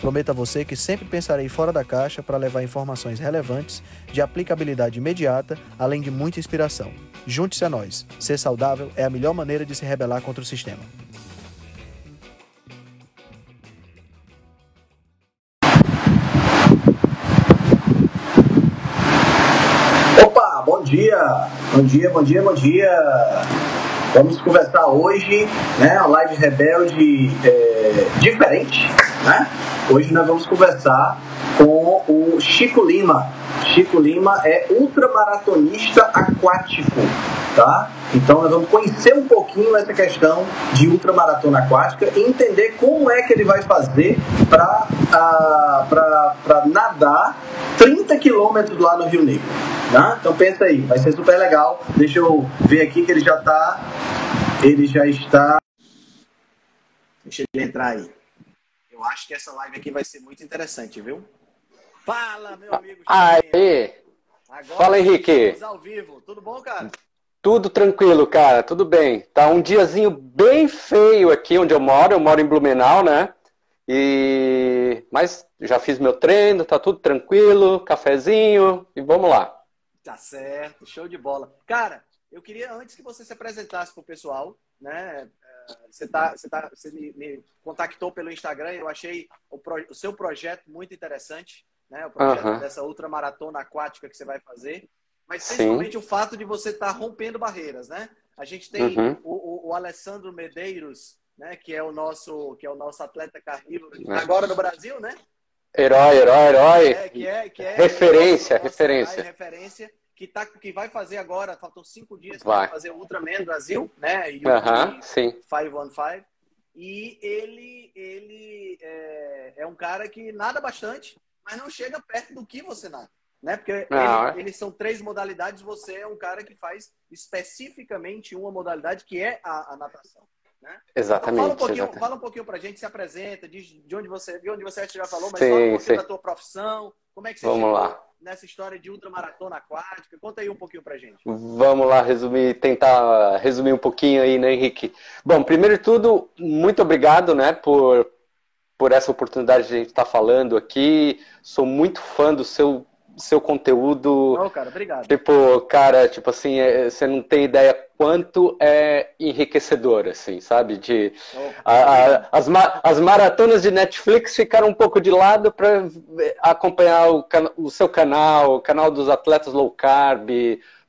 Prometo a você que sempre pensarei fora da caixa para levar informações relevantes, de aplicabilidade imediata, além de muita inspiração. Junte-se a nós. Ser saudável é a melhor maneira de se rebelar contra o sistema. Opa, bom dia! Bom dia, bom dia, bom dia! Vamos conversar hoje, né? Uma live rebelde é, diferente, né? Hoje nós vamos conversar com o Chico Lima. Chico Lima é ultramaratonista aquático, tá? Então nós vamos conhecer um pouquinho essa questão de ultramaratona aquática e entender como é que ele vai fazer para uh, nadar 30 quilômetros lá no Rio Negro. Tá? Então pensa aí, vai ser super legal. Deixa eu ver aqui que ele já está. Ele já está. Deixa ele entrar aí. Eu acho que essa live aqui vai ser muito interessante, viu? Fala, meu amigo. Aê! Agora, Fala, Henrique. ao vivo. Tudo bom, cara? Tudo tranquilo, cara. Tudo bem. Tá um diazinho bem feio aqui onde eu moro. Eu moro em Blumenau, né? E mas já fiz meu treino, tá tudo tranquilo, cafezinho e vamos lá. Tá certo, show de bola. Cara, eu queria antes que você se apresentasse pro pessoal, né? Você, tá, você, tá, você me, me contactou pelo Instagram eu achei o, pro, o, seu projeto muito interessante, né? O projeto uhum. dessa ultramaratona aquática que você vai fazer. Mas principalmente Sim. o fato de você estar tá rompendo barreiras, né? A gente tem uhum. o, o, o, Alessandro Medeiros, né? Que é o nosso, que é o nosso atleta carnívoro é. agora no Brasil, né? Herói, herói, herói. É, que é, que é referência, referência. Referência que, tá, que vai fazer agora, faltam cinco dias para fazer o Ultraman Brasil, né? E o uh -huh, sim. 515. E ele, ele é, é, um cara que nada bastante, mas não chega perto do que você nada. Né? Porque não, ele, é. eles são três modalidades, você é um cara que faz especificamente uma modalidade que é a, a natação. Né? Exatamente. Então, fala, um pouquinho, exatamente. fala um pouquinho pra gente, se apresenta, de, de onde você, de onde você já falou, mas sim, fala um pouquinho sim. da tua profissão, como é que você Vamos lá nessa história de ultramaratona aquática? Conta aí um pouquinho pra gente. Vamos lá resumir, tentar resumir um pouquinho aí, né, Henrique? Bom, primeiro de tudo, muito obrigado, né, por, por essa oportunidade de a gente estar falando aqui. Sou muito fã do seu seu conteúdo. Oh, cara, obrigado. Tipo, cara, tipo assim, é, você não tem ideia quanto é enriquecedor, assim, sabe? De oh, a, a, as, as maratonas de Netflix ficaram um pouco de lado para acompanhar o, o, seu canal, o canal dos atletas low carb,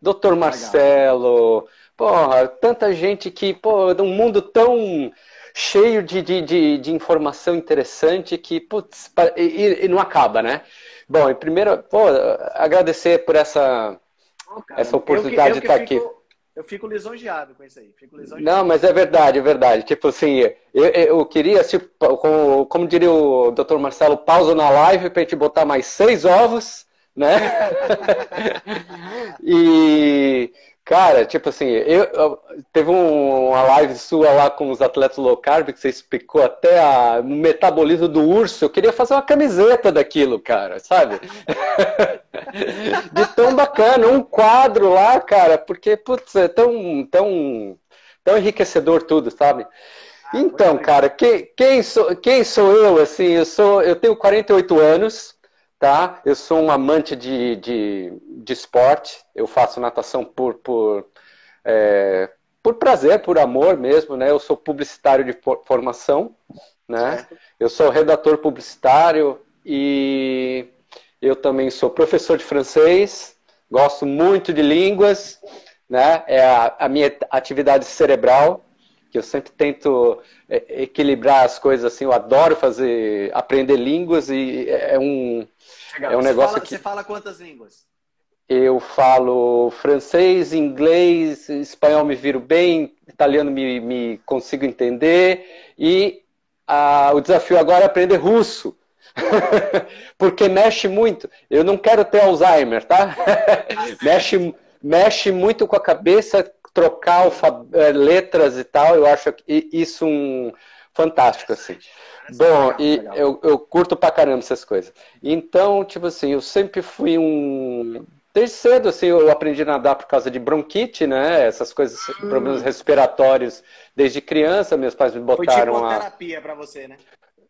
Dr. Marcelo, porra, tanta gente que, pô, um mundo tão cheio de, de, de, de informação interessante que, putz, e, e não acaba, né? Bom, primeiro, pô, agradecer por essa, oh, essa oportunidade eu, eu de estar fico, aqui. Eu fico lisonjeado com isso aí. Não, mas é verdade, é verdade. Tipo assim, eu, eu queria, tipo, como, como diria o Dr. Marcelo, pausa na live para a gente botar mais seis ovos, né? e Cara, tipo assim, eu, eu teve um, uma live sua lá com os atletas low carb que você explicou até a, o metabolismo do urso. Eu queria fazer uma camiseta daquilo, cara, sabe? De tão bacana, um quadro lá, cara, porque, putz, é tão, tão, tão enriquecedor tudo, sabe? Ah, então, cara, quem, quem, sou, quem sou eu, assim, eu sou, eu tenho 48 anos, tá? Eu sou um amante de, de, de esporte, eu faço natação por, por, é, por prazer, por amor mesmo, né? Eu sou publicitário de formação, né? Eu sou redator publicitário e eu também sou professor de francês, gosto muito de línguas, né? É a, a minha atividade cerebral, que eu sempre tento é, equilibrar as coisas assim. Eu adoro fazer, aprender línguas e é um, Legal. É um você negócio fala, que... Você fala quantas línguas? Eu falo francês, inglês, espanhol me viro bem, italiano me, me consigo entender e a, o desafio agora é aprender russo. Porque mexe muito. Eu não quero ter Alzheimer, tá? mexe, mexe muito com a cabeça, trocar eh, letras e tal. Eu acho isso um fantástico, assim. Bom, e eu, eu curto pra caramba essas coisas. Então, tipo assim, eu sempre fui um desde cedo, assim, eu aprendi a nadar por causa de bronquite, né? Essas coisas, hum. problemas respiratórios desde criança. Meus pais me botaram Foi tipo a terapia para você, né?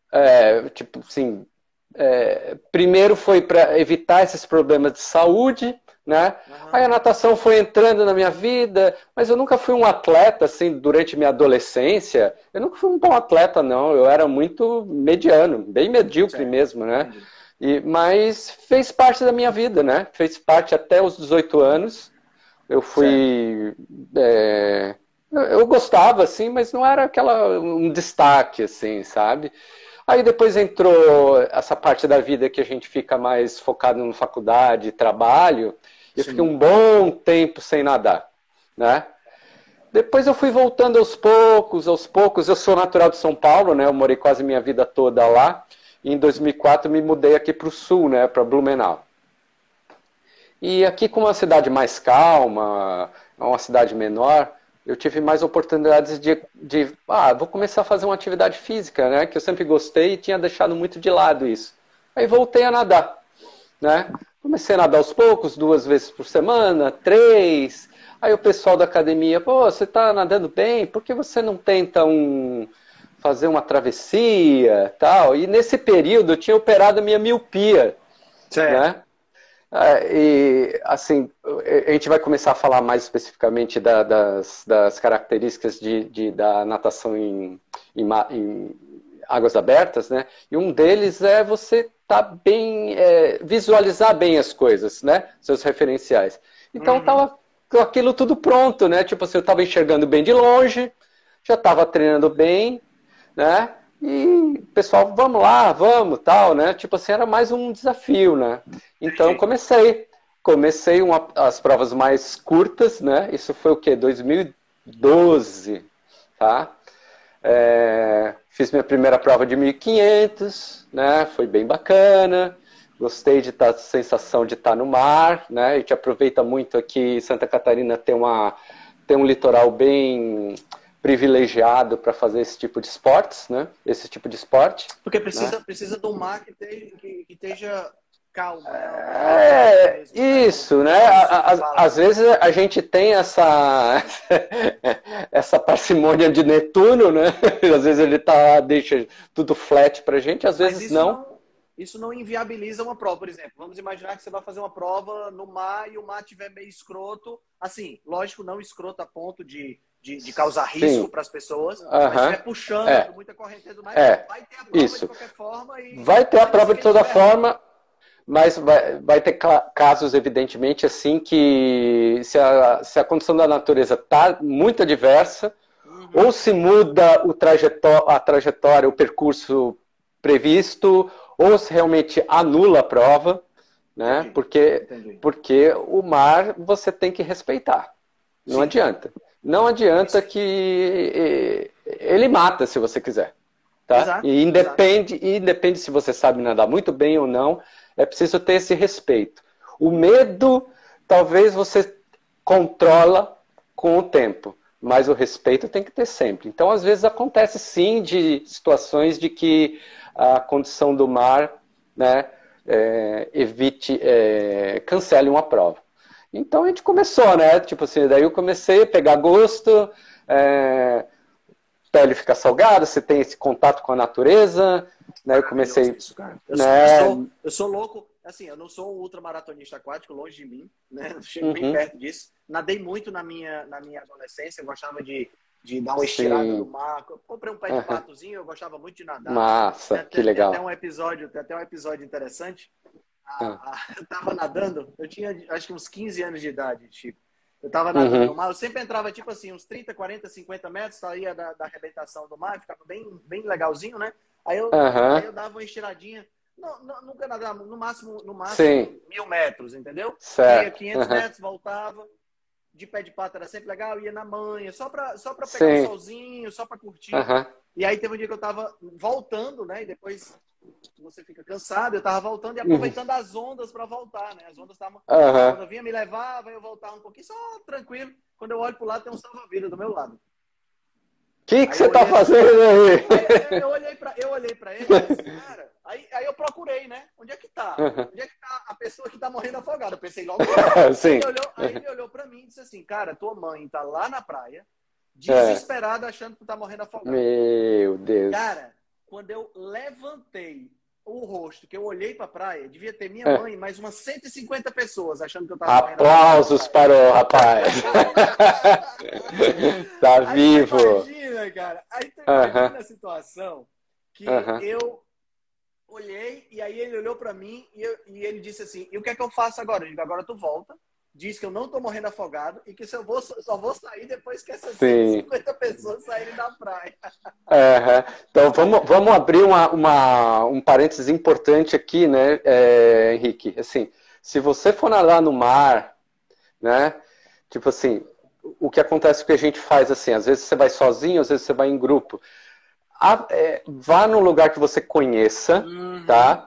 É, tipo, assim, é, primeiro foi para evitar esses problemas de saúde, né? Uhum. Aí a natação foi entrando na minha vida, mas eu nunca fui um atleta, assim, durante minha adolescência. Eu nunca fui um bom atleta, não. Eu era muito mediano, bem medíocre certo. mesmo, né? E, mas fez parte da minha vida, né? Fez parte até os 18 anos. Eu fui. É, eu gostava, assim, mas não era aquela um destaque, assim, sabe? Aí depois entrou essa parte da vida que a gente fica mais focado na faculdade, trabalho. Eu Sim. fiquei um bom tempo sem nadar, né? Depois eu fui voltando aos poucos, aos poucos. Eu sou natural de São Paulo, né? Eu morei quase minha vida toda lá. E em 2004 me mudei aqui para o sul, né, para Blumenau. E aqui, como uma cidade mais calma, uma cidade menor, eu tive mais oportunidades de, de, ah, vou começar a fazer uma atividade física, né, que eu sempre gostei e tinha deixado muito de lado isso. Aí voltei a nadar, né? Comecei a nadar aos poucos, duas vezes por semana, três. Aí o pessoal da academia, pô, você está nadando bem, por que você não tenta um, fazer uma travessia tal. E nesse período eu tinha operado a minha miopia. Certo. Né? É, e assim, a gente vai começar a falar mais especificamente da, das, das, características de, de, da natação em, em, em, águas abertas, né? E um deles é você tá bem, é, visualizar bem as coisas, né? Seus referenciais. Então uhum. tava com aquilo tudo pronto, né? Tipo assim, eu estava enxergando bem de longe, já estava treinando bem, né? E pessoal, vamos lá, vamos, tal, né? Tipo assim, era mais um desafio, né? Então comecei, comecei uma, as provas mais curtas, né? Isso foi o que? 2012, tá? É, fiz minha primeira prova de 1500, né? Foi bem bacana. Gostei de estar, tá, sensação de estar tá no mar, né? A gente aproveita muito aqui, Santa Catarina tem uma tem um litoral bem privilegiado para fazer esse tipo de esportes, né? Esse tipo de esporte. Porque precisa, né? precisa de um mar que, esteja, que, que esteja calmo. Né? É, isso, né? Às vezes a gente tem essa essa parcimônia de Netuno, né? Às vezes ele tá deixa tudo flat pra gente, às vezes não. não. Isso não inviabiliza uma prova, por exemplo. Vamos imaginar que você vai fazer uma prova no mar e o mar tiver meio escroto. Assim, lógico, não escroto a ponto de de, de causar risco para as pessoas, uhum. mas estiver puxando é. muita correnteza do mar, é. vai ter a prova Isso. de qualquer forma. E vai ter a prova de toda forma, mas vai, vai ter casos, evidentemente, assim, que se a, se a condição da natureza está muito adversa, uhum. ou se muda o trajetó a trajetória, o percurso previsto, ou se realmente anula a prova, né? Entendi. Porque, Entendi. porque o mar você tem que respeitar. Não Sim. adianta. Não adianta que ele mata se você quiser. Tá? Exato, e independe, exato. independe se você sabe nadar muito bem ou não, é preciso ter esse respeito. O medo, talvez você controla com o tempo, mas o respeito tem que ter sempre. Então, às vezes acontece sim de situações de que a condição do mar, né, é, evite, é, cancele uma prova. Então a gente começou, né? Tipo assim, daí eu comecei a pegar gosto, é, pele fica salgada, você tem esse contato com a natureza, né? Eu comecei. Isso, cara. Eu, né? sou, eu, sou, eu sou louco, assim, eu não sou um ultramaratonista aquático, longe de mim, né? Eu chego uhum. bem perto disso. Nadei muito na minha, na minha adolescência, eu gostava de, de dar uma estirada Sim. no mar. Comprei um pé de patozinho, eu gostava muito de nadar. Massa, tem, que legal. Tem até um episódio, até um episódio interessante. Ah. eu tava nadando, eu tinha acho que uns 15 anos de idade, tipo. Eu tava nadando uhum. no mar, eu sempre entrava tipo assim, uns 30, 40, 50 metros, saía da, da arrebentação do mar, ficava bem, bem legalzinho, né? Aí eu, uhum. aí eu dava uma estiradinha. Não, não, nunca nadava, no máximo, no máximo Sim. mil metros, entendeu? Certo. Ia 500 uhum. metros, voltava. De pé de pato era sempre legal, ia na manha, só pra, só pra pegar Sim. um solzinho, só pra curtir. E aí teve um dia que eu tava voltando, né? E depois você fica cansado, eu tava voltando e aproveitando uhum. as ondas para voltar, né? As ondas estavam. Uhum. Vinha me levava, eu voltava um pouquinho, só tranquilo. Quando eu olho pro lado, tem um salva-vida do meu lado. O que, que você tá fazendo aí? aí? Eu olhei pra, eu olhei pra ele e disse, cara. Aí, aí eu procurei, né? Onde é que tá? Uhum. Onde é que tá a pessoa que tá morrendo afogada? Eu pensei logo. Sim. Aí, ele olhou, aí ele olhou pra mim e disse assim, cara, tua mãe tá lá na praia, desesperada, é. achando que tu tá morrendo afogada. Meu Deus. Cara, quando eu levantei o rosto, que eu olhei para a praia, devia ter minha é. mãe e mais umas 150 pessoas achando que eu tava Aplausos para o rapaz. tá Aí vivo. Imagina, cara. Aí tu imagina uh -huh. a situação que uh -huh. eu olhei e aí ele olhou para mim e, eu, e, ele disse assim: "E o que é que eu faço agora?" Eu digo: "Agora tu volta, diz que eu não estou morrendo afogado e que se eu vou, só vou sair depois que essas Sim. 150 pessoas saírem da praia. Uhum. Então vamos, vamos abrir uma, uma, um parênteses importante aqui, né, é, Henrique? Assim, se você for nadar no mar, né, tipo assim, o que acontece que a gente faz assim, às vezes você vai sozinho, às vezes você vai em grupo. A, é, vá num lugar que você conheça, uhum. tá?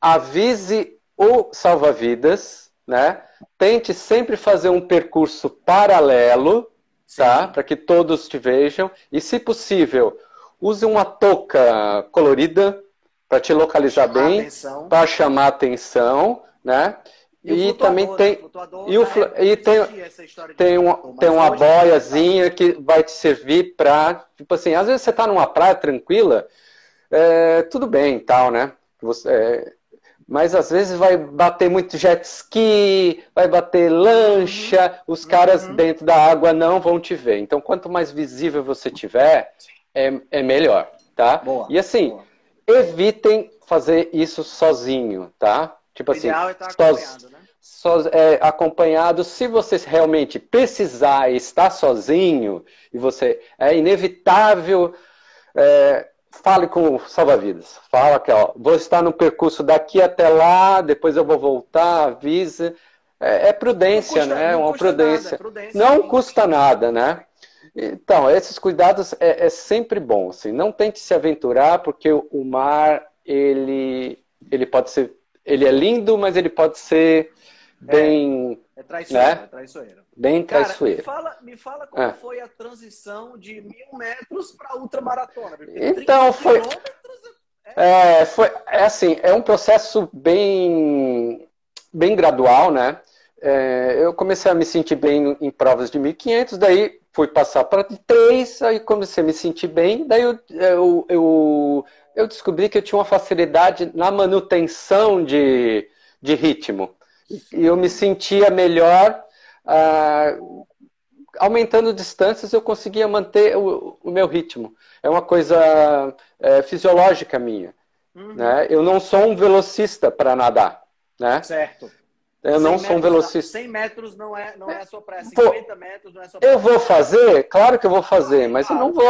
Avise o salva-vidas, né? Tente sempre fazer um percurso paralelo, tá? Para que todos te vejam. E, se possível, use uma touca colorida para te localizar bem, para chamar atenção, né? E, e também tem e, o, e tem tem, um, tem uma boiazinha que vai te servir para tipo assim às vezes você está numa praia tranquila é, tudo bem tal né você, é, mas às vezes vai bater muito jet ski, vai bater lancha, os caras uhum. dentro da água não vão te ver. Então, quanto mais visível você tiver, é, é melhor, tá? Boa, e assim, boa. evitem fazer isso sozinho, tá? Tipo o assim, ideal é estar acompanhado, né? So, é, acompanhado, se você realmente precisar estar sozinho, e você é inevitável é, fale com o salva-vidas. Fala que ó, vou estar no percurso daqui até lá, depois eu vou voltar, avisa. É, é prudência, custa, né? Uma prudência. Nada, prudência. Não custa nada, né? Então, esses cuidados é, é, sempre bom. Assim. Não tente se aventurar, porque o mar, ele, ele pode ser. Ele é lindo, mas ele pode ser bem. É, é traiçoeiro, né? é traiçoeiro. Bem traiçoeiro. Cara, me fala, me fala como é. foi a transição de mil metros para ultramaratona. Então, foi. É... é, foi. É assim, é um processo bem, bem gradual, né? É, eu comecei a me sentir bem em provas de 1.500, daí fui passar para 3, aí comecei a me sentir bem, daí eu, eu, eu, eu descobri que eu tinha uma facilidade na manutenção de, de ritmo. E eu me sentia melhor ah, aumentando distâncias, eu conseguia manter o, o meu ritmo. É uma coisa é, fisiológica minha. Uhum. Né? Eu não sou um velocista para nadar. Né? Certo. Eu não sou um velocista. 100 metros não é, não é a sua praia. 50 metros não é a sua praia. Eu vou fazer? Claro que eu vou fazer, mas eu não vou,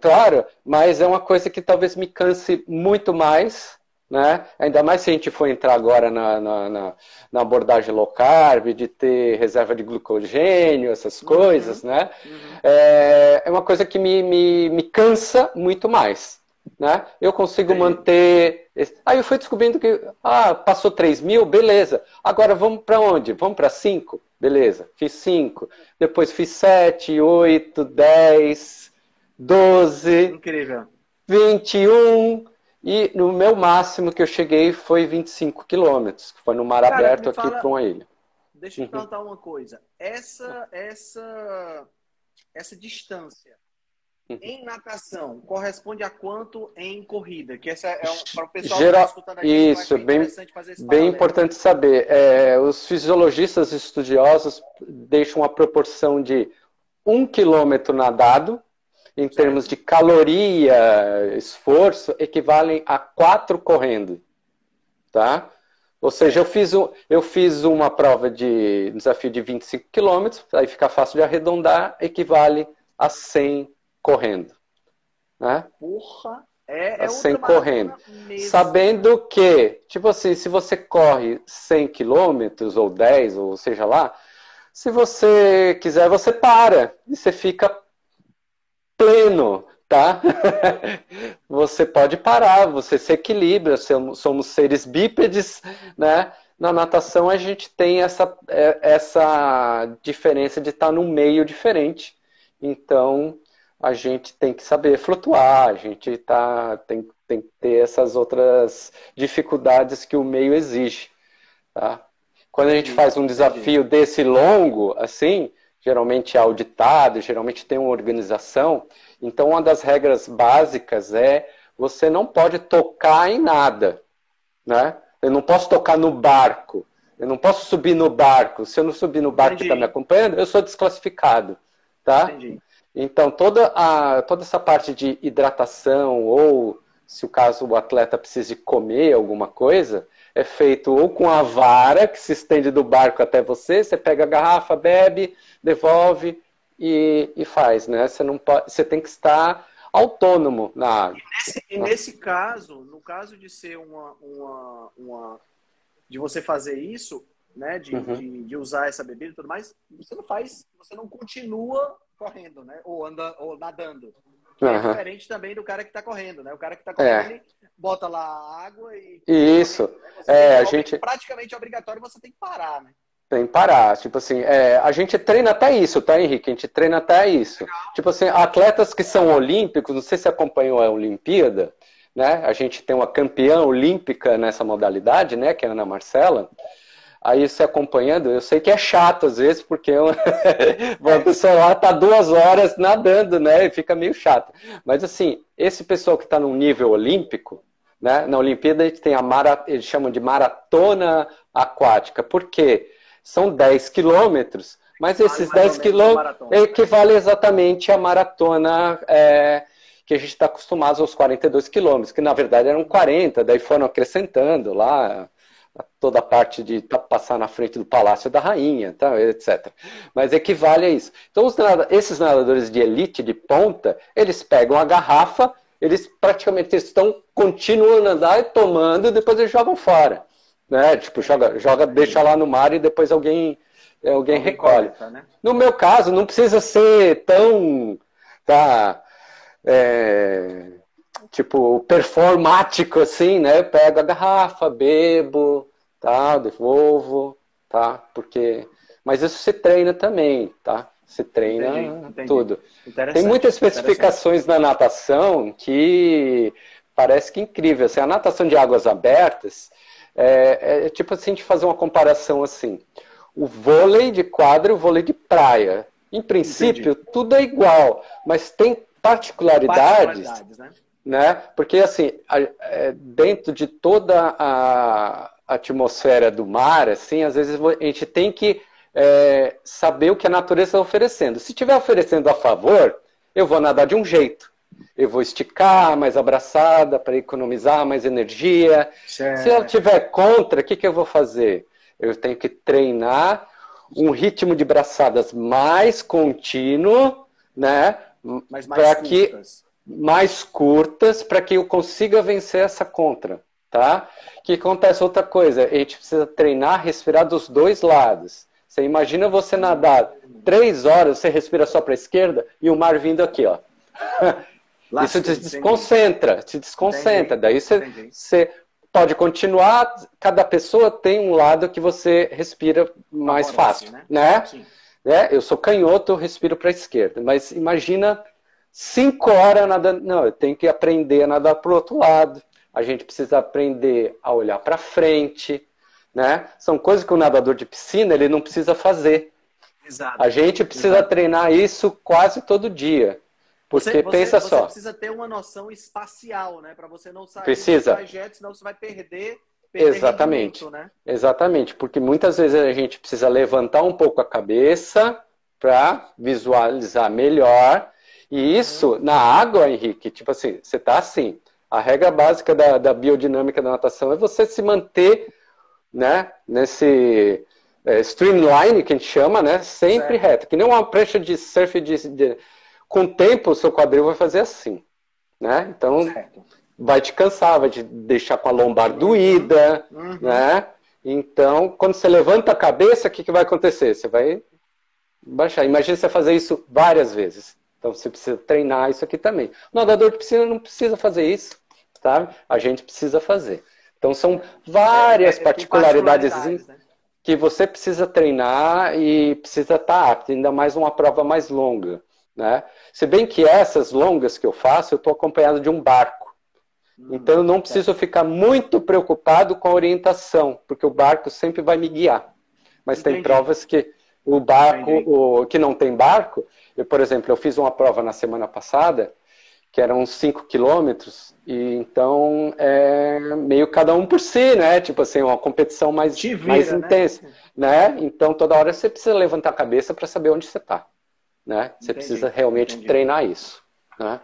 claro, mas é uma coisa que talvez me canse muito mais né? Ainda mais se a gente for entrar agora na, na, na, na abordagem low carb, de ter reserva de glucogênio, essas uhum. coisas, uhum. né? Uhum. É, é uma coisa que me, me, me cansa muito mais. Né? Eu consigo Sim. manter. Aí eu fui descobrindo que ah, passou 3 mil, beleza. Agora vamos para onde? Vamos para 5? Beleza, fiz 5. Depois fiz 7, 8, 10, 12. Incrível. 21. E no meu máximo que eu cheguei foi 25 quilômetros, que foi no mar Cara, aberto aqui para uma ilha. Deixa eu te uhum. perguntar uma coisa. Essa, essa, essa distância uhum. em natação corresponde a quanto em corrida? Que essa é um, para o pessoal Geral... que está escutando aqui, Isso, bem, bem importante saber. É, os fisiologistas estudiosos deixam uma proporção de um quilômetro nadado em termos de caloria, esforço, equivalem a quatro correndo. Tá? Ou seja, eu fiz, um, eu fiz uma prova de desafio de 25 quilômetros, aí fica fácil de arredondar, equivale a 100 correndo. Né? Porra! É, é 100 correndo. Mesmo. Sabendo que, tipo assim, se você corre 100 quilômetros ou 10, ou seja lá, se você quiser, você para e você fica pleno, tá? você pode parar, você se equilibra, somos seres bípedes, né? Na natação a gente tem essa, é, essa diferença de estar num meio diferente. Então a gente tem que saber flutuar, a gente tá, tem, tem que ter essas outras dificuldades que o meio exige. Tá? Quando a gente faz um desafio desse longo, assim, geralmente é auditado, geralmente tem uma organização. Então, uma das regras básicas é você não pode tocar em nada, né? Eu não posso tocar no barco, eu não posso subir no barco. Se eu não subir no barco Entendi. que está me acompanhando, eu sou desclassificado, tá? Entendi. Então, toda, a, toda essa parte de hidratação, ou se o caso o atleta precise comer alguma coisa, é feito ou com a vara que se estende do barco até você, você pega a garrafa, bebe, devolve e, e faz, né? Você, não pode, você tem que estar autônomo na água. E nesse, caso, no caso de ser uma, uma, uma de você fazer isso, né, de, uhum. de, de, usar essa bebida e tudo mais, você não faz, você não continua correndo, né, ou anda, ou nadando. Que uhum. é diferente também do cara que está correndo, né? O cara que está correndo, é. ele bota lá água e. Isso. Né? é, a gente. Praticamente obrigatório você tem que parar, né? Tem que parar. Tipo assim, é, a gente treina até isso, tá, Henrique? A gente treina até isso. Legal. Tipo assim, atletas que são olímpicos, não sei se acompanhou a Olimpíada, né? A gente tem uma campeã olímpica nessa modalidade, né? Que é a Ana Marcela. Aí você acompanhando, eu sei que é chato às vezes, porque eu... a pessoa lá tá duas horas nadando, né? E fica meio chato. Mas assim, esse pessoal que está num nível olímpico, né? Na Olimpíada a gente tem a mara... eles chamam de maratona aquática. Por quê? São 10 quilômetros, mas esses 10 quilômetros equivale exatamente à maratona é, que a gente está acostumado aos 42 quilômetros, que na verdade eram 40, daí foram acrescentando lá toda a parte de passar na frente do Palácio da Rainha, tá, etc. Mas equivale a isso. Então, esses nadadores de elite, de ponta, eles pegam a garrafa, eles praticamente estão continuando a nadar e tomando, e depois eles jogam fora. Né? Tipo, joga, joga, deixa lá no mar e depois alguém, alguém recolhe. Né? No meu caso, não precisa ser tão. Tá, é, tipo, performático, assim, né? Eu pego a garrafa, bebo, tá? Devolvo, tá? Porque... Mas isso se treina também, tá? Se treina entendi, entendi. tudo. Tem muitas especificações na natação que parece que é incrível. Assim, a natação de águas abertas é, é tipo assim, de fazer uma comparação assim. O vôlei de quadra e o vôlei de praia. Em princípio, entendi. tudo é igual, mas tem particularidades, particularidades né? Né? Porque assim, é, dentro de toda a atmosfera do mar, assim, às vezes a gente tem que é, saber o que a natureza está oferecendo. Se estiver oferecendo a favor, eu vou nadar de um jeito. Eu vou esticar mais abraçada para economizar mais energia. Certo. Se eu estiver contra, o que, que eu vou fazer? Eu tenho que treinar um ritmo de braçadas mais contínuo, né? Para que mais curtas para que eu consiga vencer essa contra, tá? Que acontece outra coisa, a gente precisa treinar, respirar dos dois lados. Você imagina você nadar três horas, você respira só para a esquerda e o mar vindo aqui, ó. Lá, Isso te desconcentra, te desconcentra. Entendi. Daí você, você pode continuar, cada pessoa tem um lado que você respira mais fácil, né? né? Sim. É, eu sou canhoto, eu respiro para a esquerda. Mas imagina Cinco horas nadando. Não, eu tenho que aprender a nadar para o outro lado. A gente precisa aprender a olhar para frente. Né? São coisas que o nadador de piscina ele não precisa fazer. Exato. A gente precisa Exato. treinar isso quase todo dia. Porque você, pensa você só. Você precisa ter uma noção espacial, né? Para você não sair precisa. do trajeto, senão você vai perder. perder Exatamente. Né? Exatamente. Porque muitas vezes a gente precisa levantar um pouco a cabeça para visualizar melhor e isso, na água, Henrique, tipo assim, você tá assim. A regra básica da, da biodinâmica da natação é você se manter, né, nesse é, streamline, que a gente chama, né, sempre certo. reto. Que nem uma prancha de surf de, de, Com o tempo, o seu quadril vai fazer assim, né? Então, certo. vai te cansar, vai te deixar com a lombar doída, uhum. né? Então, quando você levanta a cabeça, o que, que vai acontecer? Você vai baixar. Imagina você fazer isso várias vezes Então você precisa treinar isso aqui também. O nadador de piscina não precisa fazer isso, tá? A gente precisa fazer. Então são várias é, é, particularidades, particularidades né? que você precisa treinar e precisa estar apto, ainda mais uma prova mais longa. Né? Se bem que essas longas que eu faço, eu estou acompanhado de um barco. Hum, então eu não preciso ficar muito preocupado com a orientação, porque o barco sempre vai me guiar. Mas Entendi. tem provas que o barco, o, que não tem barco, eu, por exemplo, eu fiz uma prova na semana passada, que eram 5 quilômetros, e então é meio cada um por si, né? Tipo assim, uma competição mais, vira, mais né? intensa, né? né? Então toda hora você precisa levantar a cabeça para saber onde você está, né? Você entendi, precisa realmente entendi. treinar isso, né?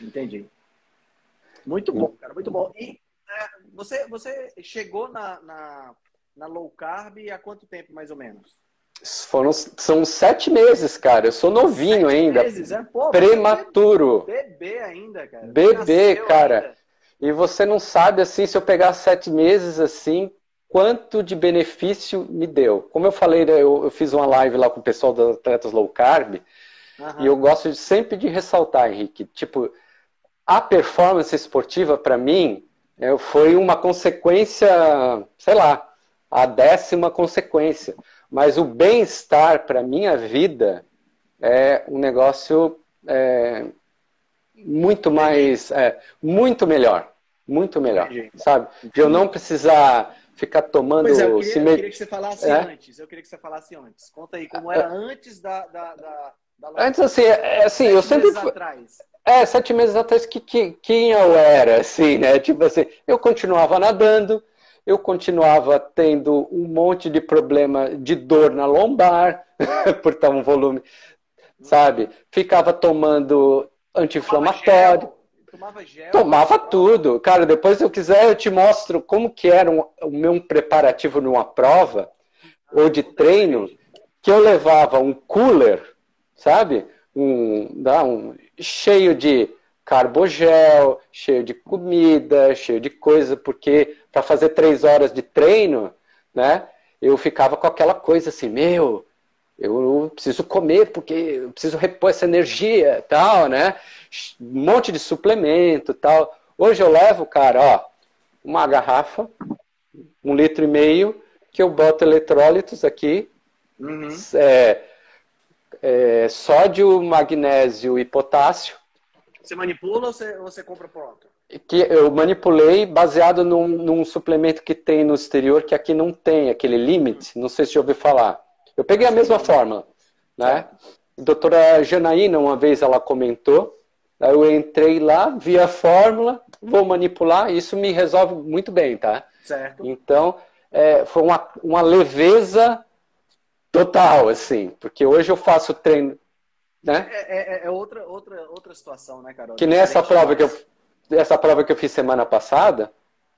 Entendi. Muito bom, cara, muito bom. E é, você, você chegou na, na, na low carb há quanto tempo, mais ou menos? Foram, são sete meses, cara. Eu sou novinho sete ainda. Meses, é? Pô, prematuro. Bebê ainda, cara. Bebê, cara. Ainda. E você não sabe, assim, se eu pegar sete meses, assim, quanto de benefício me deu. Como eu falei, né, eu, eu fiz uma live lá com o pessoal das atletas low carb. Uhum. E eu gosto de, sempre de ressaltar, Henrique, tipo, a performance esportiva, para mim, é, foi uma consequência, sei lá, a décima consequência. Mas o bem-estar para minha vida é um negócio é, muito mais, é, muito melhor, muito melhor, Entendi. sabe? De eu não precisar ficar tomando. Pois é, eu queria, eu queria que você falasse é? antes. Eu queria que você falasse antes. Conta aí como era antes da, da, da, da Antes assim, é, assim, eu sempre atrás. É, sete meses atrás, que, que, quem eu era, assim, né? Tipo assim, eu continuava nadando, eu continuava tendo um monte de problema de dor na lombar, por estar um volume, sabe? Ficava tomando anti-inflamatório. Tomava, gel, tomava tudo. Cara, depois se eu quiser eu te mostro como que era um, o meu preparativo numa prova ou de treino, que eu levava um cooler, sabe? Um, um cheio de carbogel, cheio de comida, cheio de coisa, porque para fazer três horas de treino, né, eu ficava com aquela coisa assim, meu, eu preciso comer porque eu preciso repor essa energia, tal, né? Um monte de suplemento, tal. Hoje eu levo, cara, ó, uma garrafa, um litro e meio, que eu boto eletrólitos aqui, uhum. é, é, sódio, magnésio e potássio, você manipula ou você, ou você compra pronto? Que eu manipulei baseado num, num, suplemento que tem no exterior que aqui não tem, aquele limit, não sei se já ouviu falar. Eu peguei a mesma fórmula, né? A doutora Janaína, uma vez ela comentou, aí eu entrei lá, vi a fórmula, vou manipular, isso me resolve muito bem, tá? Certo. Então, é, foi uma, uma leveza total, assim, porque hoje eu faço treino, né? É, é, é, é, outra, outra, outra situação, né, Carol? Que nessa prova que eu, essa prova que eu fiz semana passada, o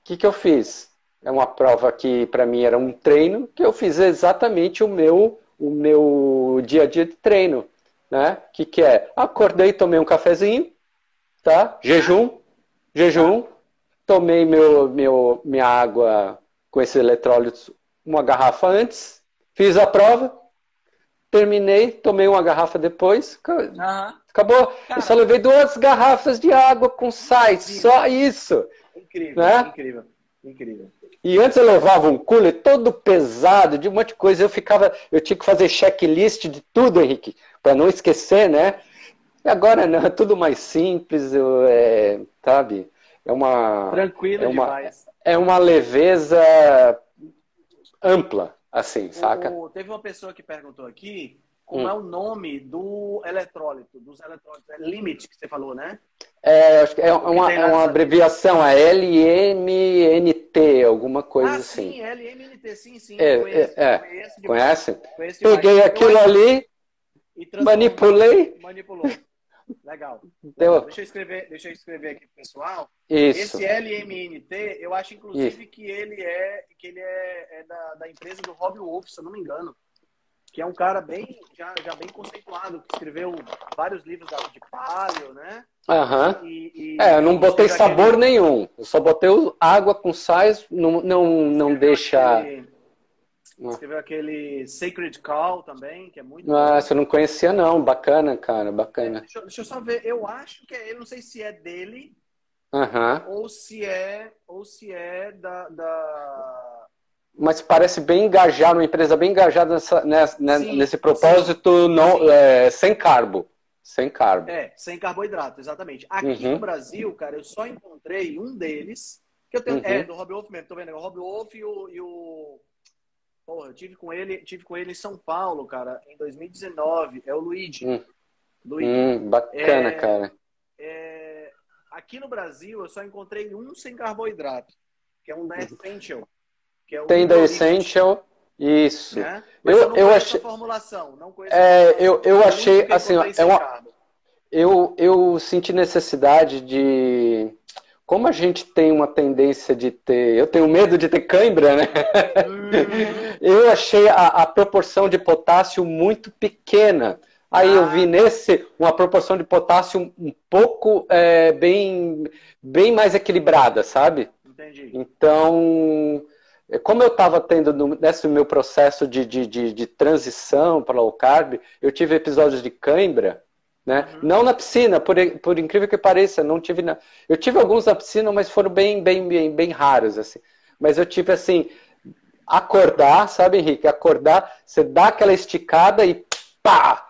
que, que eu fiz? É uma prova que para mim era um treino que eu fiz exatamente o meu o meu dia a dia de treino, né? Que que é? Acordei, tomei um cafezinho, tá? Jejum, jejum, tomei meu, meu minha água com esses eletrólitos uma garrafa antes, fiz a prova, terminei, tomei uma garrafa depois, uhum. acabou. Cara, eu só levei duas garrafas de água com sais, só isso. Incrível, né? incrível, incrível. E antes eu levava um cooler todo pesado, de um monte de coisa. Eu ficava, eu tinha que fazer checklist de tudo, Henrique, para não esquecer, né? E agora não, é tudo mais simples, eu, é, sabe? É uma. Tranquilo é uma, demais. É uma leveza ampla, assim, saca? O, teve uma pessoa que perguntou aqui como hum. é o nome do eletrólito, dos eletrólitos. É limit que você falou, né? É, acho que é uma, é uma abreviação, é LMNT, alguma coisa ah, assim. Sim, LMNT, sim, sim. É, conheço, é, conheço Conhece? Conheço Peguei aquilo ali, manipulei. Manipulou. Legal. Deu. Deixa eu escrever, deixa eu escrever aqui pro pessoal. Isso. Esse LMNT, eu acho inclusive Isso. que ele é que ele é, é da, da, empresa do Rob Wolf, se eu não me engano. Que é um cara bem já, já bem conceituado, que escreveu vários livros de paleo, né? Aham. Uhum. é, eu não botei sabor aquele... nenhum. Eu só botei água com sais, não, não, não deixa. Ele, Escreveu aquele Sacred Call também, que é muito. Ah, você não conhecia, não. Bacana, cara, bacana. É, deixa, deixa, eu só ver. Eu acho que é ele, não sei se é dele ou se é ou se é da, da... Mas parece bem engajado, uma empresa bem engajada nessa, nessa, né, sim, nesse propósito sim, não. É, sem carbo. Sem carbo. É, sem carboidrato, exatamente. Aqui uhum. no Brasil, cara, eu só encontrei um deles, que eu tenho. Uhum. É, do Rob Wolf mesmo, tô vendo? O Rob Wolf e o, e o Porra, eu tive com ele, tive com ele em São Paulo, cara, em 2019. É o Luigi. Hum. Luigi. Hum, bacana, é, cara. É, aqui no Brasil, eu só encontrei um sem carboidrato, que é um da uhum. Essential. É Tem da Essential. Isso. Né? eu, eu, eu achei. formulação, não conheço. É, eu, eu achei assim, é uma, eu, eu senti necessidade de como a gente tem uma tendência de ter. Eu tenho medo de ter cãibra, né? Eu achei a, a, proporção de potássio muito pequena. Aí ah. eu vi nesse uma proporção de potássio um pouco é, bem, bem mais equilibrada, sabe? Entendi. Então, como eu estava tendo no, nesse meu processo de, de, de, de transição para low carb, eu tive episódios de cãibra né? Uhum. Não na piscina, por, por incrível que pareça, não tive na... Eu tive alguns na piscina, mas foram bem, bem, bem, bem raros, assim. Mas eu tive assim, acordar, sabe, Henrique? Acordar, você dá aquela esticada e pá!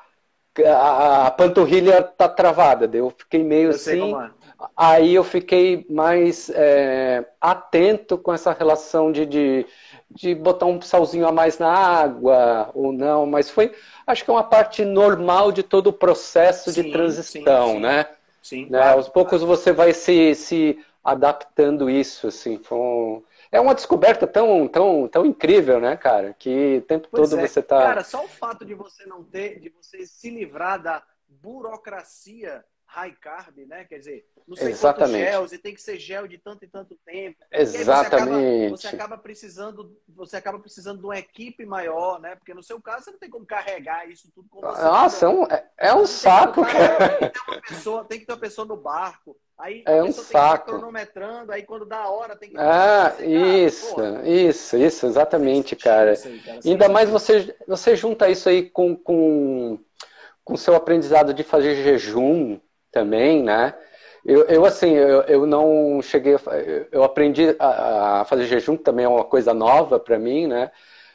A, a panturrilha tá travada. Eu fiquei meio eu assim. É. Aí eu fiquei mais é, atento com essa relação de, de, de botar um salzinho a mais na água ou não, mas foi acho que é uma parte normal de todo o processo sim, de transição, sim, né? Sim. Né? Claro, Aos poucos claro. você vai se, se adaptando isso, assim. Com... É uma descoberta tão, tão, tão incrível, né, cara? Que o tempo pois todo é. você tá. Cara, só o fato de você não ter, de você se livrar da burocracia high carb, né? Quer dizer, não sei Exatamente. quantos gels, e tem que ser gel de tanto e tanto tempo. Exatamente. Você acaba, você acaba, precisando, você acaba precisando de uma equipe maior, né? Porque no seu caso você não tem como carregar isso tudo com você. Nossa, é um, é um saco, cara. Tem que, ter uma pessoa, tem que ter uma pessoa no barco. Aí é um saco. cronometrando, aí quando dá a hora tem que. Ah, isso, isso, isso, exatamente, cara. Aí, cara. Ainda mais você, você junta isso aí com, com, com o seu aprendizado de fazer jejum, também, né? Eu, eu assim, eu, eu não cheguei, a, eu aprendi a, a, fazer jejum, que também é uma coisa nova para mim, né?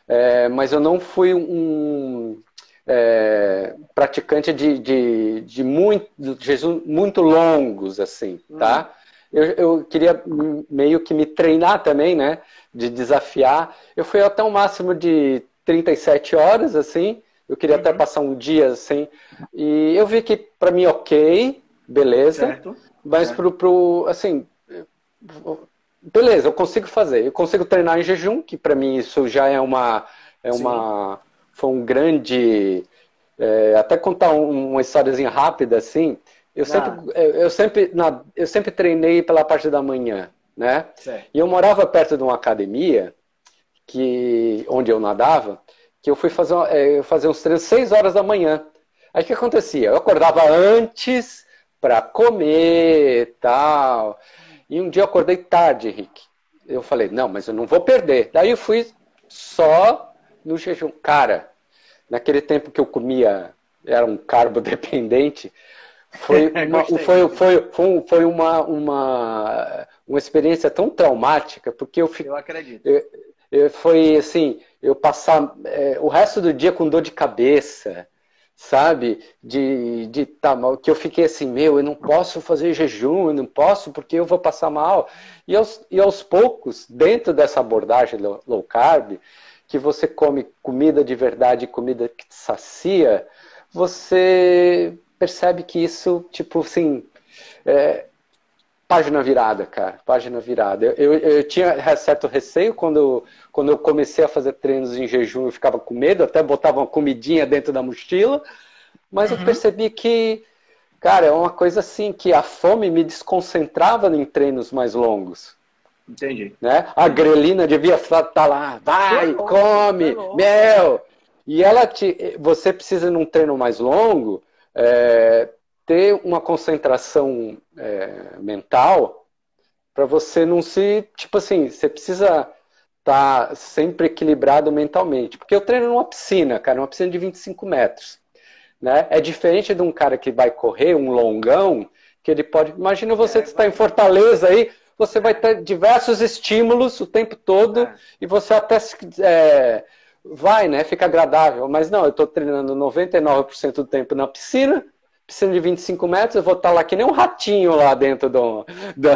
É, mas eu não fui um é, praticante de, de, de, muito, de jejum muito longos, assim, tá? Hum. Eu, eu queria meio que me treinar também, né? De desafiar. Eu fui até um máximo de 37 horas, assim. Eu queria uhum. até passar um dia assim. E eu vi que para mim ok, beleza. Certo. Mas certo. Pro, pro, assim, beleza, eu consigo fazer. Eu consigo treinar em jejum, que para mim isso já é uma, é uma, foi um grande, é, até contar uma historiazinha rápida assim. Eu sempre, eu sempre, na, eu sempre treinei pela parte da manhã, né? Certo. E eu morava perto de uma academia que, onde eu nadava, que eu fui fazer, é, fazer uns treinos 6 horas da manhã. Aí o que acontecia? Eu acordava antes para comer tal. E um dia eu acordei tarde, Henrique. Eu falei, não, mas eu não vou perder. Daí eu fui só no jejum. Cara, naquele tempo que eu comia, era um carbo dependente, foi uma, foi, foi, foi, foi uma, uma, uma experiência tão traumática, porque eu fiquei. Eu acredito. Eu, eu, foi assim, eu passar é, o resto do dia com dor de cabeça, sabe? De, de tá mal, que eu fiquei assim, meu, eu não posso fazer jejum, eu não posso porque eu vou passar mal. E aos, e aos poucos, dentro dessa abordagem low carb, que você come comida de verdade, comida que te sacia, você percebe que isso, tipo assim, é, página virada, cara, página virada. Eu, eu, eu, tinha certo receio quando, quando eu comecei a fazer treinos em jejum, eu ficava com medo, até botava uma comidinha dentro da mochila, mas uhum. eu percebi que, cara, é uma coisa assim, que a fome me desconcentrava em treinos mais longos. Entendi. Né? A grelina devia estar tá lá, vai, come, meu! E ela te, você precisa num treino mais longo, é, ter uma concentração é, mental para você não se. Tipo assim, você precisa tá sempre equilibrado mentalmente. Porque eu treino numa piscina, cara, uma piscina de 25 metros. Né? É diferente de um cara que vai correr um longão, que ele pode. Imagina você é, está em Fortaleza aí, você vai ter diversos estímulos o tempo todo é. e você até é, vai, né? Fica agradável. Mas não, eu estou treinando 99% do tempo na piscina, piscina de 25 metros, eu vou estar lá que nem um ratinho lá dentro do, do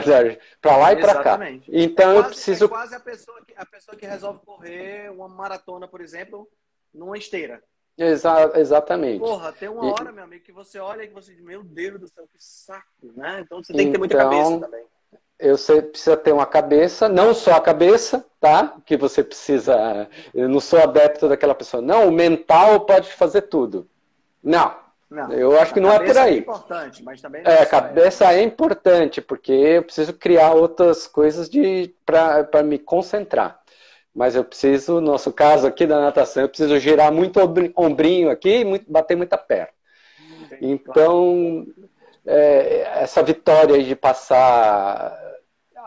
para lá e para cá. Então é quase, eu preciso. É quase a pessoa, que, a pessoa que resolve correr uma maratona, por exemplo, numa esteira. Exa exatamente. Porra, tem uma hora, meu amigo, que você olha e você diz, meu Deus do céu, que saco, né? Então você tem que ter muita então, cabeça também. Eu sei, precisa ter uma cabeça, não só a cabeça, tá? Que você precisa. Eu não sou adepto daquela pessoa. Não, o mental pode fazer tudo. Não. Não eu acho que não é por aí. É importante, mas também. É, a cabeça é. é importante, porque eu preciso criar outras coisas de para me concentrar. Mas eu preciso, no nosso caso aqui da natação, eu preciso girar muito ombrinho aqui e bater muita perna. Então, é, essa vitória de passar,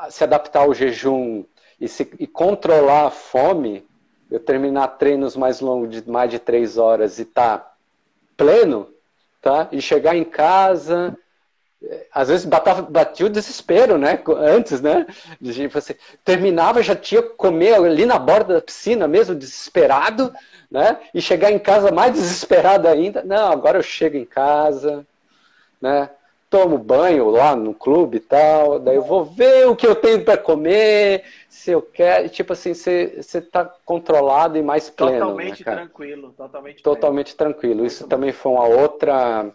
se adaptar ao jejum e, se, e controlar a fome, eu terminar treinos mais longos de mais de três horas e tá pleno, tá? E chegar em casa, às vezes batava, batia o desespero, né? Antes, né? Você terminava, já tinha que comer ali na borda da piscina mesmo, desesperado, né? E chegar em casa mais desesperado ainda. Não, agora eu chego em casa, né? Tomo banho lá no clube e tal, daí eu vou ver o que eu tenho para comer, se eu quero, tipo assim, você está controlado e mais pleno. Né, totalmente né, tranquilo, totalmente, totalmente tranquilo. Isso bom. também foi uma outra.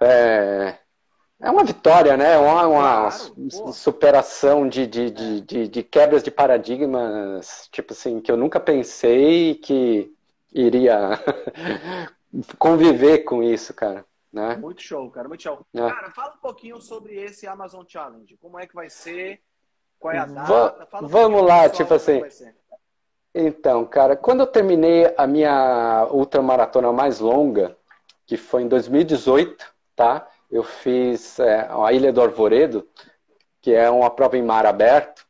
É, é uma vitória, né? Uma, uma claro, superação de, de, de, de, de quebras de paradigmas, tipo assim, que eu nunca pensei que iria conviver com isso, cara. Né? Muito show, cara, muito show. É. Cara, fala um pouquinho sobre esse Amazon Challenge. Como é que vai ser? Qual é a data? Um vamos lá, tipo é assim. Então, cara, quando eu terminei a minha ultramaratona mais longa, que foi em 2018, tá? Eu fiz é, a Ilha do Arvoredo, que é uma prova em mar aberto,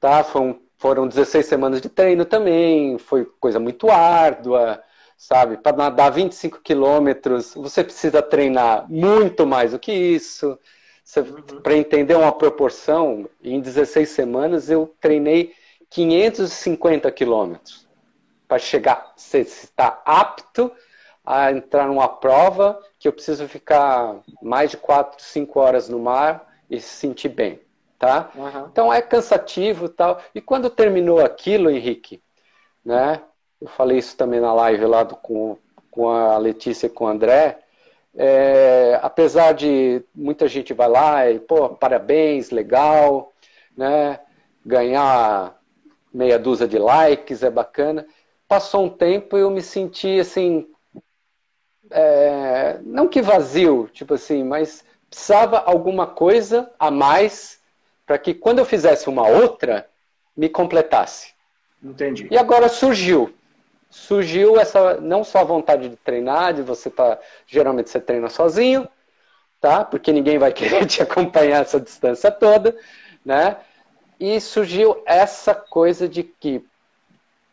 tá? Foram, foram 16 semanas de treino também, foi coisa muito árdua, sabe? Para nadar 25 quilômetros, você precisa treinar muito mais do que isso. Uhum. Para entender uma proporção, em 16 semanas eu treinei 550 quilômetros para chegar, você está apto a entrar numa prova que eu preciso ficar mais de 4, 5 horas no mar e se sentir bem, tá? Uhum. Então é cansativo tal. E quando terminou aquilo, Henrique, né? Eu falei isso também na live lá do, com, com a Letícia e com o André, é, apesar de muita gente vai lá e, pô, parabéns, legal, né? Ganhar meia dúzia de likes é bacana. Passou um tempo e eu me senti assim, é, não que vazio, tipo assim, mas precisava alguma coisa a mais para que quando eu fizesse uma outra, me completasse. Entendi. E agora surgiu surgiu essa não só a vontade de treinar, de você tá geralmente você treina sozinho, tá? Porque ninguém vai querer te acompanhar essa distância toda, né? E surgiu essa coisa de que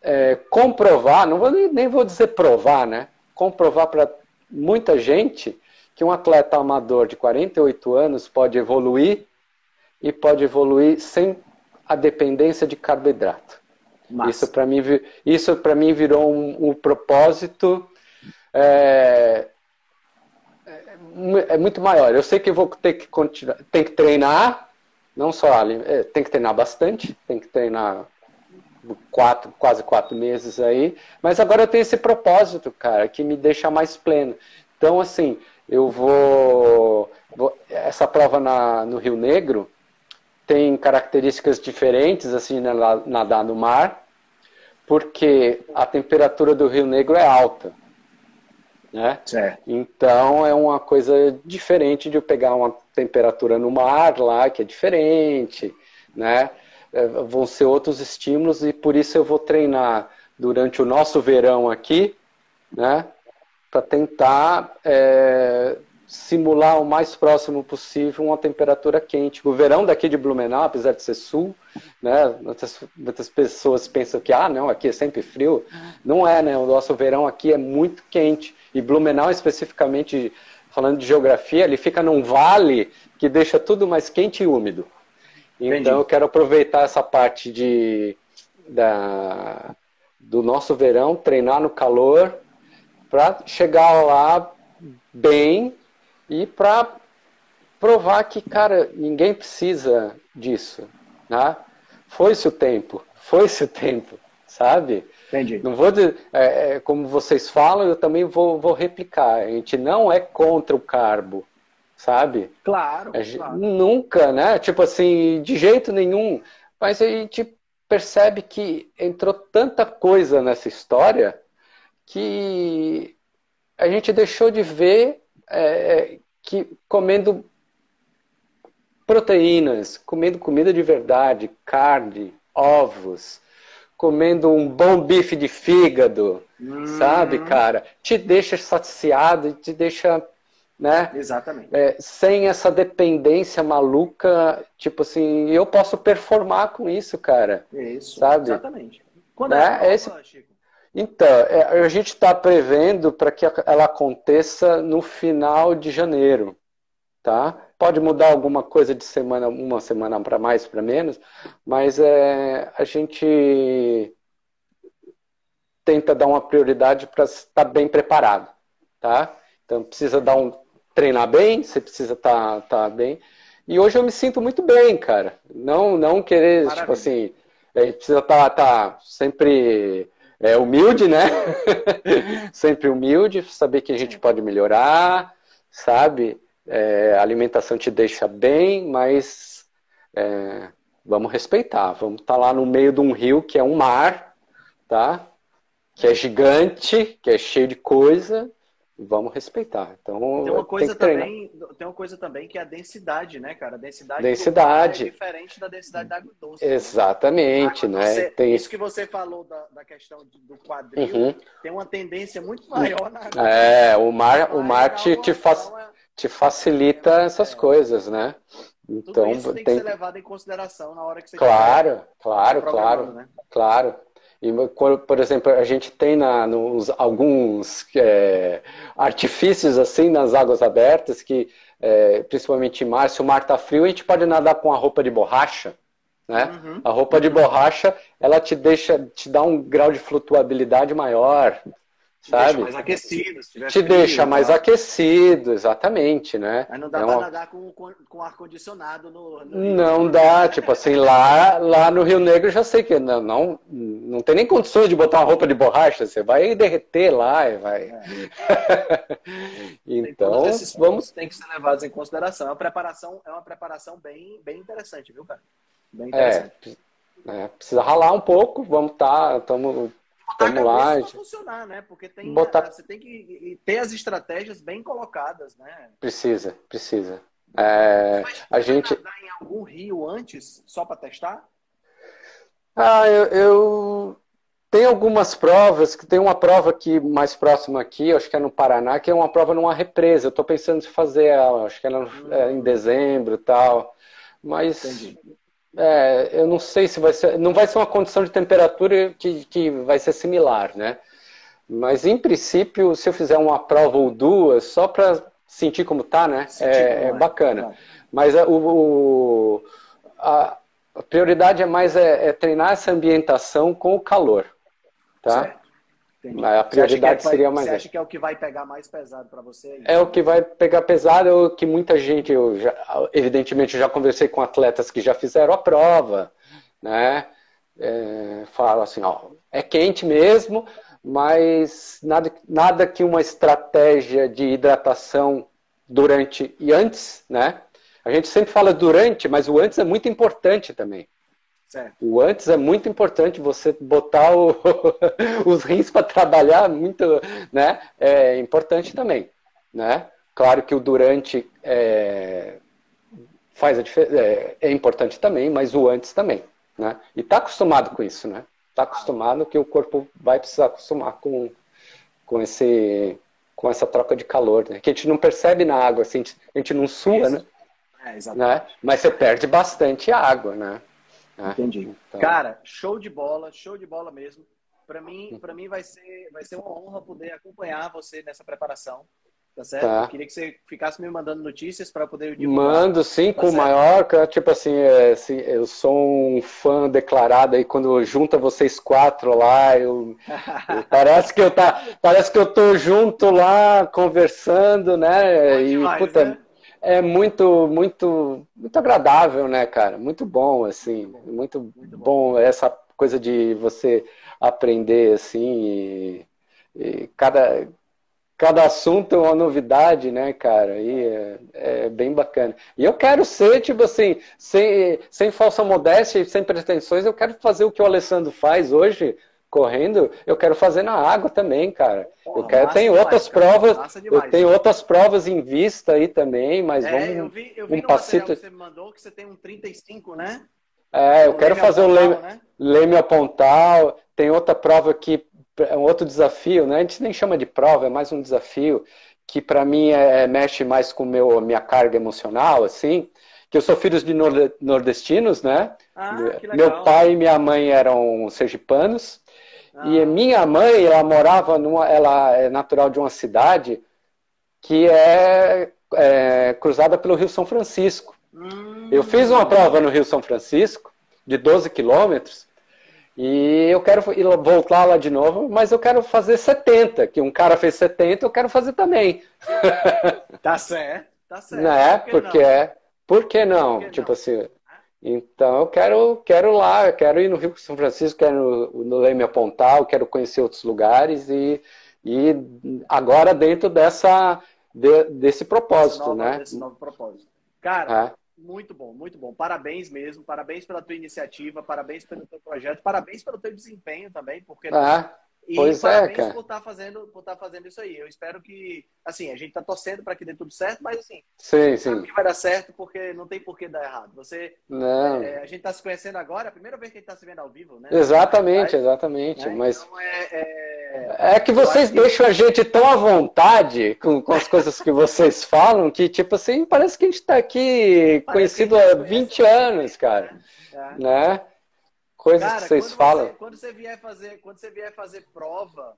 é, comprovar, não vou nem vou dizer provar, né? Comprovar para muita gente que um atleta amador de 48 anos pode evoluir e pode evoluir sem a dependência de carboidrato. Massa. Isso para mim, isso para mim virou um, um propósito é, é, é, muito maior. Eu sei que vou ter que continuar, tem que treinar, não só é, tem que treinar bastante, tem que treinar quatro, quase quatro meses aí, mas agora eu tenho esse propósito, cara, que me deixa mais pleno. Então, assim, eu vou, vou essa prova na, no Rio Negro, tem características diferentes, assim, né, nadar no mar, porque a temperatura do Rio Negro é alta. Né? Certo. Então é uma coisa diferente de eu pegar uma temperatura no mar lá, que é diferente, né? É, vão ser outros estímulos e por isso eu vou treinar durante o nosso verão aqui, né? Para tentar é, simular o mais próximo possível uma temperatura quente. O verão daqui de Blumenau, apesar de ser sul, né, muitas, muitas pessoas pensam que ah, não, aqui é sempre frio. Não é, né? O nosso verão aqui é muito quente. E Blumenau, especificamente, falando de geografia, ele fica num vale que deixa tudo mais quente e úmido. Então Entendi. eu quero aproveitar essa parte de, da, do nosso verão, treinar no calor, para chegar lá bem e para provar que, cara, ninguém precisa disso, né? Foi-se o tempo, foi-se o tempo, sabe? Entendi. Não vou dizer, é, é, como vocês falam, eu também vou, vou replicar. A gente não é contra o carbo, sabe? Claro, claro. Nunca, né? Tipo assim, de jeito nenhum. Mas a gente percebe que entrou tanta coisa nessa história que a gente deixou de ver é, que comendo proteínas, comendo comida de verdade, carne, ovos, comendo um bom bife de fígado, hum. sabe, cara? Te deixa saciado, te deixa, né? Exatamente. É, sem essa dependência maluca, tipo assim, eu posso performar com isso, cara. Isso, sabe? exatamente. Quando né? é, é esse... Chico? Então, é, a gente está prevendo para que ela aconteça no final de janeiro, tá? Pode mudar alguma coisa de semana, uma semana para mais, para menos, mas é, a gente tenta dar uma prioridade para estar bem preparado, tá? Então precisa dar um treinar bem, você precisa estar tá, tá bem. E hoje eu me sinto muito bem, cara. Não, não querer, tipo Maravilha. tipo assim, a gente precisa estar tá, tá sempre é, humilde, né? Sempre humilde, saber que a gente pode melhorar, sabe? É, a alimentação te deixa bem, mas é, vamos respeitar. Vamos estar tá lá no meio de um rio que é um mar, tá? Que é gigante, que é cheio de coisa, vamos respeitar. Então, tem uma coisa também, tem uma coisa também que é a densidade, né, cara? A densidade, densidade. é diferente da densidade da água doce. Exatamente, né? tem... Isso que você falou da, da questão do quadril uhum. tem uma tendência muito maior na água. É, o mar, o mar te, te, é... te facilita essas é. coisas, né? Então, Tudo isso tem, tem, que ser levado em consideração na hora que você Claro, claro, claro, né? claro. E, por exemplo, a gente tem na, nos, alguns é, artifícios assim nas águas abertas que, é, principalmente em mar, se o mar está frio, a gente pode nadar com a roupa de borracha. Né? Uhum. A roupa de borracha, ela te deixa, te dá um grau de flutuabilidade maior. Te sabe? deixa mais aquecido. Se te frio, deixa mais tá? aquecido, exatamente, né? Mas não dá é uma... para nadar com, com, com ar-condicionado no, no, Não dá, tipo assim, lá, lá no Rio Negro já sei que não, não, não tem nem condições de botar uma roupa de borracha, você vai derreter lá e vai. É. então, esses vamos. Tem que ser levados em consideração. É uma preparação, é uma preparação bem, bem interessante, viu, cara? Bem é, interessante. É, é, precisa ralar um pouco, vamos estar, tá, estamos Vamos lá. funcionar, né? Porque tem, botar... você tem que ter as estratégias bem colocadas, né? Precisa, precisa. É, a gente em algum rio antes só para testar? Ah, eu, eu tem algumas provas, que tem uma prova aqui mais próxima aqui, acho que é no Paraná, que é uma prova numa represa. Eu estou pensando em fazer ela, acho que ela hum. é em dezembro e tal. Mas Entendi. É, eu não sei se vai ser. Não vai ser uma condição de temperatura que, que vai ser similar, né? Mas em princípio, se eu fizer uma prova ou duas, só para sentir como tá, né? É, é, bacana. Mas a, o, a, a, prioridade é mais é, é, treinar essa ambientação com o calor, tá? Certo. Entendi. A prioridade você seria mais. Você acha que é o que vai pegar mais pesado para você? É o que vai pegar pesado, é o que muita gente, eu já, evidentemente, eu já conversei com atletas que já fizeram a prova, né? É, falo assim, ó, é quente mesmo, mas nada, nada que uma estratégia de hidratação durante e antes, né? A gente sempre fala durante, mas o antes é muito importante também. Certo. O antes é muito importante você botar o, os rins para trabalhar, muito, né? É importante também, né? Claro que o durante é, faz a é, é importante também, mas o antes também, né? E tá acostumado com isso, né? Tá acostumado que o corpo vai precisar acostumar com, com esse com essa troca de calor, né? Que a gente não percebe na água, assim, a gente não sua, Isso. né? É, exatamente. Né? Mas você perde bastante água, né? É. Entendi. Então... Cara, show de bola, show de bola mesmo. Para mim, para mim vai ser, vai ser uma honra poder acompanhar você nessa preparação. Tá certo? Tá. Queria que você ficasse me mandando notícias para poder divulgar. Mando sim, tá com o maior, tipo assim, é, assim, eu sou um fã declarado aí quando junta vocês quatro lá, eu, eu, parece que eu tá, parece que eu tô junto lá conversando, né? e demais, puta, né? É muito, muito, muito agradável, né, cara? Muito bom, assim, muito, muito bom. essa coisa de você aprender, assim, e, e cada, cada assunto é uma novidade, né, cara? E é, é, bem bacana. E eu quero ser, tipo assim, sem, sem falsa modéstia e sem pretensões, eu quero fazer o que o Alessandro faz hoje, correndo, eu quero fazer na água também, cara. Porra, eu quero, tenho demais, outras cara. provas, demais, eu tenho cara. outras provas em vista aí também, mas é, vamos eu vi, eu vi um passito. que você me mandou que você tem um 35, né? É, eu o quero fazer o Leme, né? Leme a Pontal. Tem outra prova que é um outro desafio, né? A gente nem chama de prova, é mais um desafio que para mim é, mexe mais com meu minha carga emocional, assim. Que eu sou filho de nordestinos, né? Ah, meu pai e minha mãe eram sergipanos. Ah. E minha mãe, ela morava numa, ela é natural de uma cidade que é, é cruzada pelo Rio São Francisco. Hum. Eu fiz uma prova no Rio São Francisco de 12 quilômetros e eu quero voltar lá de novo, mas eu quero fazer 70, que um cara fez 70, eu quero fazer também. Tá certo, tá certo. Não é? Por Porque é. Por que não? Por que tipo não? assim, então eu quero, quero lá, eu quero ir no Rio São Francisco, quero no, no Leme Pontal, quero conhecer outros lugares e, e agora dentro dessa, de, desse propósito, novo, né? Desse novo propósito. Cara, é. muito bom, muito bom. Parabéns mesmo, parabéns pela tua iniciativa, parabéns pelo teu projeto, parabéns pelo teu desempenho também, porque é. E pois é, parabéns é, cara. por estar tá fazendo, por estar tá fazendo isso aí. Eu espero que, assim, a gente tá torcendo para que dê tudo certo, mas assim, sim, sim. que vai dar certo porque não tem por que dar errado. Você, não. É, a gente tá se conhecendo agora, é a primeira vez que a gente tá se vendo ao vivo, né? Exatamente, exatamente. Né? Mas então é, é... é que vocês deixam que... a gente tão à vontade com, com as coisas que vocês falam que, tipo assim, parece que a gente tá aqui parece conhecido há 20 anos, cara. Né? Coisas Cara, que vocês falam. Você, quando você vier fazer, quando você vier fazer prova,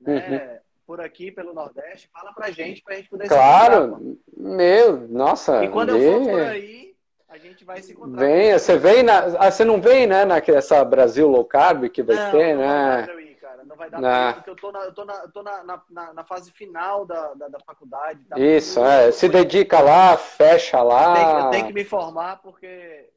né, uhum. por aqui pelo Nordeste, fala pra gente pra gente poder Claro, se meu, nossa. E quando eu for por aí, a gente vai se encontrar. Vem, você vem na, ah, você não vem, né, nessa Brasil Low Carb que vai não, ter, não né? Vai ir, cara. Não vai dar não. porque eu tô na, eu tô na, eu tô na, na, na fase final da, da, da faculdade. Tá Isso, é. Se dedica lá, fecha lá. Eu tenho, eu tenho que me formar porque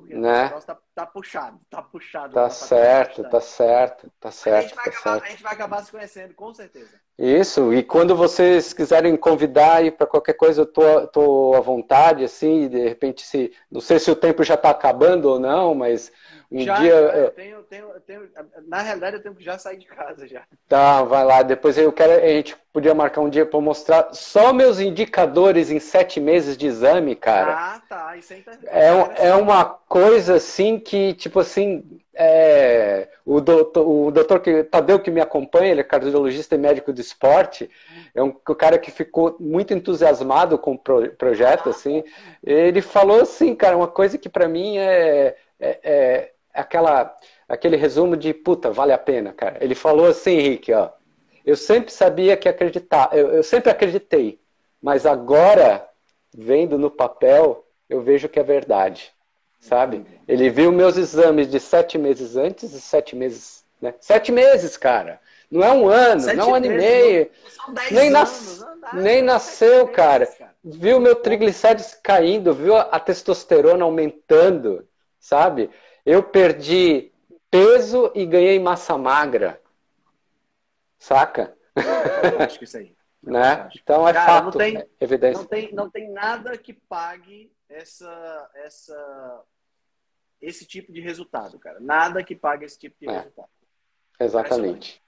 porque né? o negócio tá, tá puxado, tá puxado. Tá certo, tá certo, tá certo. A gente, tá acabar, certo. a gente vai acabar se conhecendo, com certeza. Isso, e quando vocês quiserem convidar aí para qualquer coisa, eu tô, tô à vontade, assim, de repente, se não sei se o tempo já está acabando ou não, mas um já, dia. Eu tenho, tenho, tenho, na realidade, eu tenho que já sair de casa já. Tá, vai lá. Depois eu quero. A gente podia marcar um dia para mostrar só meus indicadores em sete meses de exame, cara. Ah, tá. Isso é, é, é uma coisa assim que, tipo assim. É, o, doutor, o doutor que, Tadeu que me acompanha, ele é cardiologista e médico de esporte, é um, um cara que ficou muito entusiasmado com o pro, projeto, assim. Ele falou assim, cara, uma coisa que para mim é, é, é aquela, aquele resumo de puta, vale a pena, cara. Ele falou assim, Henrique, ó. Eu sempre sabia que acreditar, eu, eu sempre acreditei, mas agora, vendo no papel, eu vejo que é verdade, sabe? Ele viu meus exames de sete meses antes e sete meses, né? Sete meses, cara. Não é um ano, sete não é um ano e meio. Nem, nas... nem nasceu, meses, cara. cara. Viu meu triglicérides caindo, viu a testosterona aumentando, sabe? Eu perdi peso e ganhei massa magra. Saca? Eu acho que isso aí. né? Então é Cara, fato, não tem, é evidência. Não tem, não tem nada que pague essa, essa, esse tipo de resultado, cara. Nada que pague esse tipo de é. resultado. Exatamente.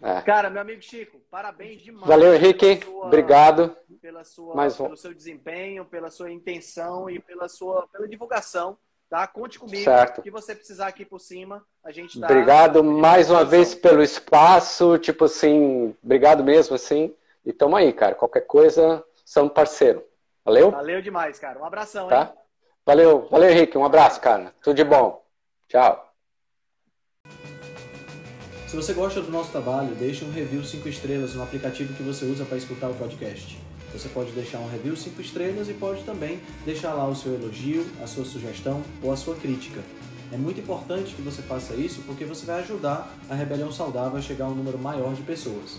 É. Cara, meu amigo Chico, parabéns demais. Valeu, Henrique. Sua, Obrigado. Pela sua, Mais pelo seu desempenho, pela sua intenção e pela sua pela divulgação Tá? Conte comigo. Certo. O que você precisar aqui por cima, a gente tá. Obrigado mais uma vez pelo espaço. Tipo assim, obrigado mesmo, assim. E tamo aí, cara. Qualquer coisa, somos parceiro. Valeu? Valeu demais, cara. Um abração, tá? hein? Valeu, valeu, Henrique. Um abraço, cara. Tudo de bom. Tchau. Se você gosta do nosso trabalho, deixe um review 5 estrelas no aplicativo que você usa para escutar o podcast. Você pode deixar um review 5 estrelas e pode também deixar lá o seu elogio, a sua sugestão ou a sua crítica. É muito importante que você faça isso porque você vai ajudar a Rebelião Saudável a chegar a um número maior de pessoas.